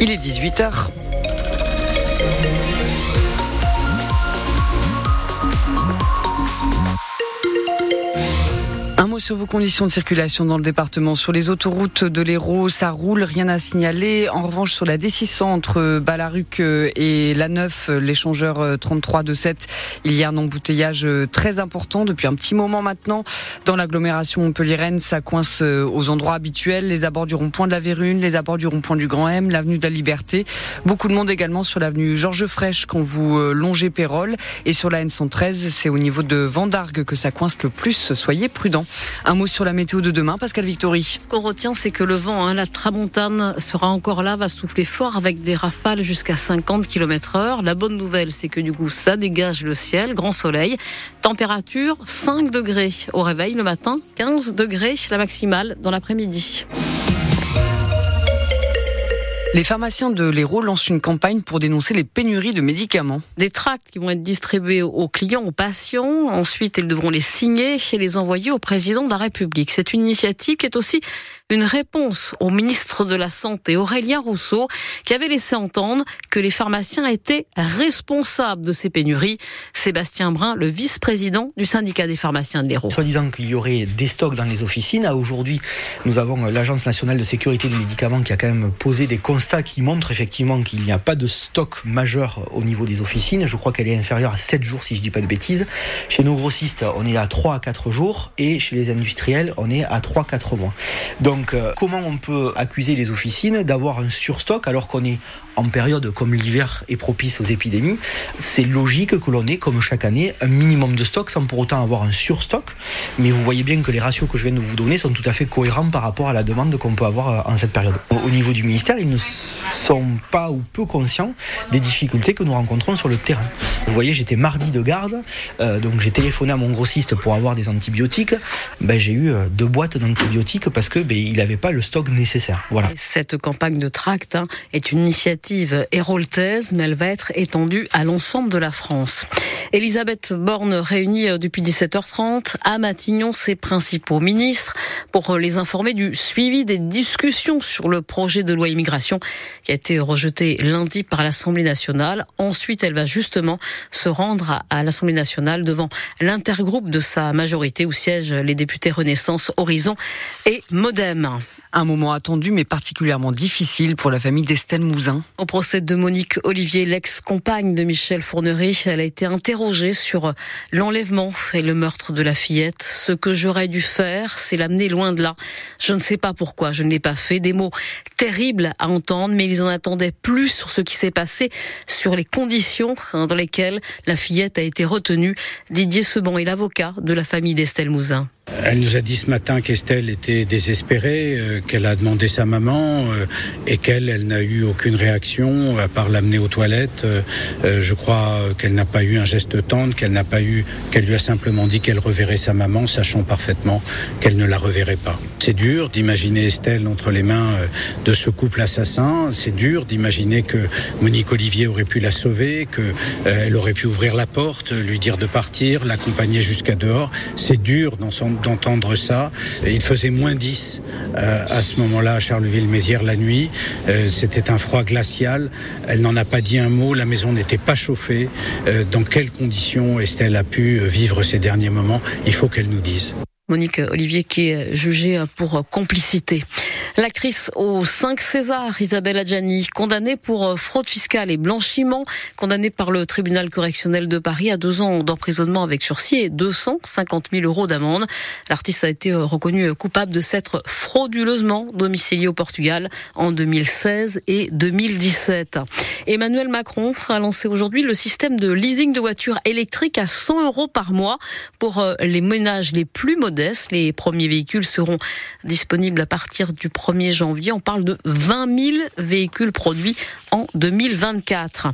Il est 18h. Sur vos conditions de circulation dans le département. Sur les autoroutes de l'Hérault, ça roule, rien à signaler. En revanche, sur la D600 entre Balaruc et la 9, l'échangeur 33 de 7, il y a un embouteillage très important depuis un petit moment maintenant. Dans l'agglomération Montpellier-Rennes, ça coince aux endroits habituels, les abords du rond-point de la Vérune, les abords du rond-point du Grand M, l'avenue de la Liberté. Beaucoup de monde également sur l'avenue Georges Fraîche quand vous longez Pérol. Et sur la N113, c'est au niveau de Vendargue que ça coince le plus. Soyez prudents. Un mot sur la météo de demain, Pascal Victory. Ce qu'on retient, c'est que le vent, hein, la tramontane sera encore là, va souffler fort avec des rafales jusqu'à 50 km heure. La bonne nouvelle, c'est que du coup, ça dégage le ciel, grand soleil. Température 5 degrés au réveil le matin, 15 degrés la maximale dans l'après-midi. Les pharmaciens de l'Hérault lancent une campagne pour dénoncer les pénuries de médicaments. Des tracts qui vont être distribués aux clients, aux patients. Ensuite, ils devront les signer et les envoyer au président de la République. C'est une initiative qui est aussi une réponse au ministre de la Santé, Aurélien Rousseau, qui avait laissé entendre que les pharmaciens étaient responsables de ces pénuries. Sébastien Brun, le vice-président du syndicat des pharmaciens de l'Hérault. Soit disant qu'il y aurait des stocks dans les officines, à aujourd'hui, nous avons l'Agence nationale de sécurité des médicaments qui a quand même posé des constats qui montrent effectivement qu'il n'y a pas de stock majeur au niveau des officines. Je crois qu'elle est inférieure à 7 jours, si je dis pas de bêtises. Chez nos grossistes, on est à 3 à 4 jours et chez les industriels, on est à 3-4 mois. Donc, euh, comment on peut accuser les officines d'avoir un surstock alors qu'on est en période comme l'hiver est propice aux épidémies? C'est logique que l'on ait, comme chaque année, un minimum de stock sans pour autant avoir un surstock. Mais vous voyez bien que les ratios que je viens de vous donner sont tout à fait cohérents par rapport à la demande qu'on peut avoir euh, en cette période. Au niveau du ministère, ils ne sont pas ou peu conscients des difficultés que nous rencontrons sur le terrain. Vous voyez, j'étais mardi de garde, euh, donc j'ai téléphoné à mon grossiste pour avoir des antibiotiques. Ben, j'ai eu deux boîtes d'antibiotiques parce que ben, il n'avait pas le stock nécessaire. Voilà. Cette campagne de tract hein, est une initiative héroltaise, mais elle va être étendue à l'ensemble de la France. Elisabeth Borne réunit euh, depuis 17h30 à Matignon ses principaux ministres pour euh, les informer du suivi des discussions sur le projet de loi immigration qui a été rejeté lundi par l'Assemblée nationale. Ensuite, elle va justement se rendre à l'Assemblée nationale devant l'intergroupe de sa majorité où siègent les députés Renaissance, Horizon et Modem. Un moment attendu mais particulièrement difficile pour la famille d'Estelle Mouzin. Au procès de Monique Olivier, l'ex-compagne de Michel Fournery, elle a été interrogée sur l'enlèvement et le meurtre de la fillette. Ce que j'aurais dû faire, c'est l'amener loin de là. Je ne sais pas pourquoi je ne l'ai pas fait. Des mots terribles à entendre, mais ils en attendaient plus sur ce qui s'est passé, sur les conditions dans lesquelles la fillette a été retenue. Didier Seban est l'avocat de la famille d'Estelle Mouzin. Elle nous a dit ce matin qu'Estelle était désespérée, euh, qu'elle a demandé sa maman euh, et qu'elle, elle, n'a eu aucune réaction à part l'amener aux toilettes. Euh, je crois qu'elle n'a pas eu un geste tendre, qu'elle n'a pas eu, qu'elle lui a simplement dit qu'elle reverrait sa maman, sachant parfaitement qu'elle ne la reverrait pas. C'est dur d'imaginer Estelle entre les mains de ce couple assassin. C'est dur d'imaginer que Monique Olivier aurait pu la sauver, que elle aurait pu ouvrir la porte, lui dire de partir, l'accompagner jusqu'à dehors. C'est dur d'entendre ça. Il faisait moins 10 euh, à ce moment-là à Charleville-Mézières la nuit. Euh, c'était un froid glacial. Elle n'en a pas dit un mot. La maison n'était pas chauffée. Euh, dans quelles conditions Estelle a pu vivre ces derniers moments? Il faut qu'elle nous dise. Monique Olivier qui est jugée pour complicité. L'actrice aux 5 Césars, Isabelle Adjani, condamnée pour fraude fiscale et blanchiment, condamnée par le tribunal correctionnel de Paris à deux ans d'emprisonnement avec sursis et 250 000 euros d'amende. L'artiste a été reconnue coupable de s'être frauduleusement domiciliée au Portugal en 2016 et 2017. Emmanuel Macron a lancé aujourd'hui le système de leasing de voitures électriques à 100 euros par mois pour les ménages les plus modestes les premiers véhicules seront disponibles à partir du 1er janvier. On parle de 20 000 véhicules produits en 2024.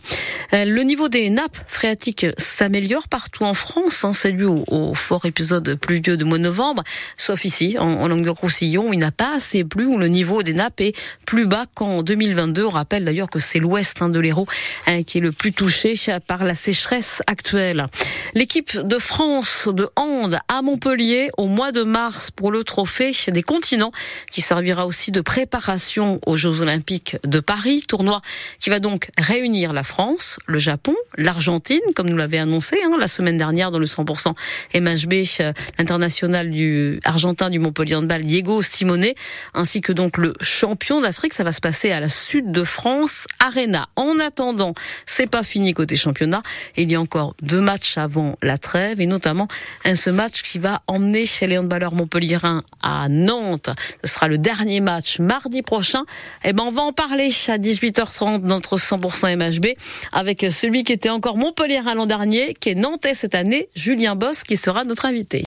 Euh, le niveau des nappes phréatiques s'améliore partout en France. Hein. C'est dû au, fort épisode pluvieux de mois de novembre, sauf ici, en, Languedoc-Roussillon, où il n'a pas assez plu, où le niveau des nappes est plus bas qu'en 2022. On rappelle d'ailleurs que c'est l'ouest hein, de l'Hérault hein, qui est le plus touché par la sécheresse actuelle. L'équipe de France de hand à Montpellier au mois de mars pour le trophée des continents qui servira aussi aussi de préparation aux Jeux Olympiques de Paris, tournoi qui va donc réunir la France, le Japon, l'Argentine, comme nous l'avait annoncé hein, la semaine dernière dans le 100% MHB, euh, l'international du argentin du Montpellier handball Diego Simone, ainsi que donc le champion d'Afrique. Ça va se passer à la Sud de France Arena. En attendant, c'est pas fini côté championnat. Il y a encore deux matchs avant la trêve et notamment un ce match qui va emmener chez les handballeurs montpelliérains à Nantes. Ce sera le dernier match mardi prochain. Eh ben on va en parler à 18h30 dans notre 100% MHB avec celui qui était encore montpelliérain l'an dernier, qui est nantais cette année, Julien Boss, qui sera notre invité.